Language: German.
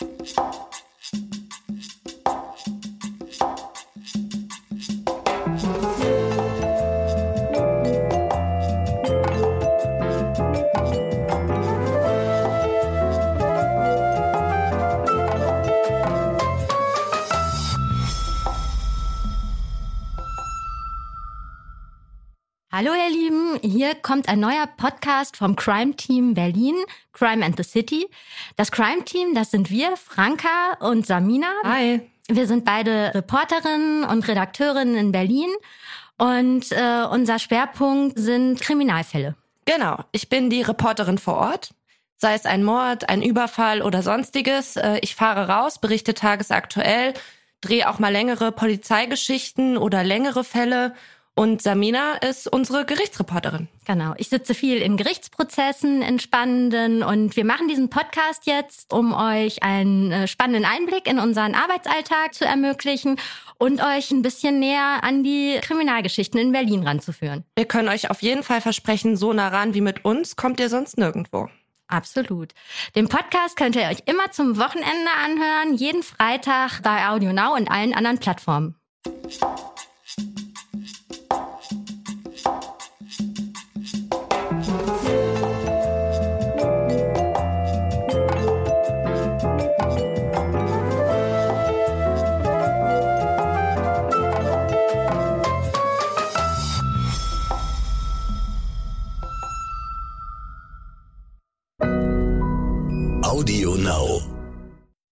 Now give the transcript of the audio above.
Thank you. Hallo ihr Lieben, hier kommt ein neuer Podcast vom Crime Team Berlin, Crime and the City. Das Crime Team, das sind wir, Franka und Samina. Hi. Wir sind beide Reporterinnen und Redakteurinnen in Berlin und äh, unser Schwerpunkt sind Kriminalfälle. Genau, ich bin die Reporterin vor Ort. Sei es ein Mord, ein Überfall oder sonstiges. Äh, ich fahre raus, berichte tagesaktuell, drehe auch mal längere Polizeigeschichten oder längere Fälle und Samina ist unsere Gerichtsreporterin. Genau. Ich sitze viel in Gerichtsprozessen, in spannenden und wir machen diesen Podcast jetzt, um euch einen äh, spannenden Einblick in unseren Arbeitsalltag zu ermöglichen und euch ein bisschen näher an die Kriminalgeschichten in Berlin ranzuführen. Wir können euch auf jeden Fall versprechen, so nah ran wie mit uns kommt ihr sonst nirgendwo. Absolut. Den Podcast könnt ihr euch immer zum Wochenende anhören, jeden Freitag bei Audio Now und allen anderen Plattformen. Audio Now.